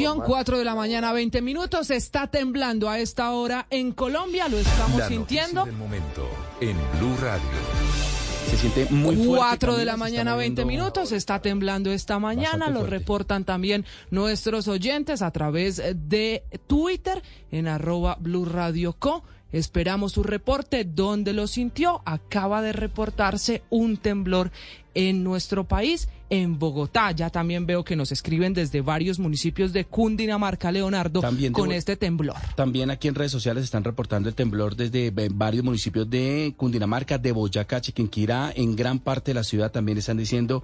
4 de la mañana, 20 minutos. Está temblando a esta hora en Colombia. Lo estamos La sintiendo. del momento en Blue Radio. Se siente muy fuerte. 4 de la mañana, está 20 moviendo- minutos. Está temblando esta mañana. Lo reportan también nuestros oyentes a través de Twitter en arroba Blue Radio Co. Esperamos su reporte. ¿Dónde lo sintió? Acaba de reportarse un temblor en nuestro país, en Bogotá. Ya también veo que nos escriben desde varios municipios de Cundinamarca, Leonardo, También con este temblor. También aquí en redes sociales están reportando el temblor desde eh, varios municipios de Cundinamarca, de Boyacá, Chiquinquirá, en gran parte de la ciudad también están diciendo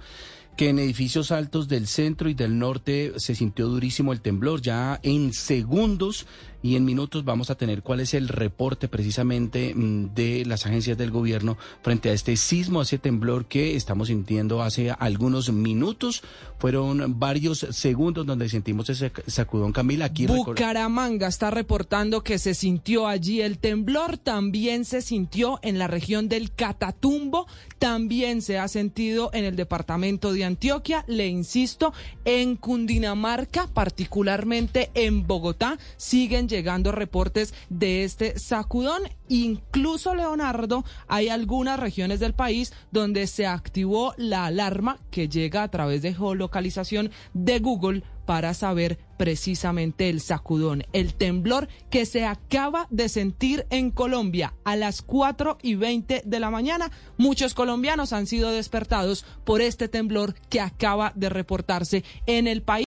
que en edificios altos del centro y del norte se sintió durísimo el temblor. Ya en segundos y en minutos vamos a tener cuál es el reporte precisamente mm, de las agencias del gobierno frente a este sismo, a ese temblor que estamos sintiendo hace algunos minutos. Fueron varios segundos donde sentimos ese sacudón, Camila. Aquí Bucaramanga está reportando que se sintió allí el temblor, también se sintió en la región del Catatumbo, también se ha sentido en el departamento de Antioquia, le insisto, en Cundinamarca, particularmente en Bogotá, siguen llegando reportes de este sacudón. Incluso, Leonardo, hay algunas regiones del país donde se activó la alarma que llega a través de geolocalización de Google para saber precisamente el sacudón, el temblor que se acaba de sentir en Colombia a las 4 y 20 de la mañana. Muchos colombianos han sido despertados por este temblor que acaba de reportarse en el país.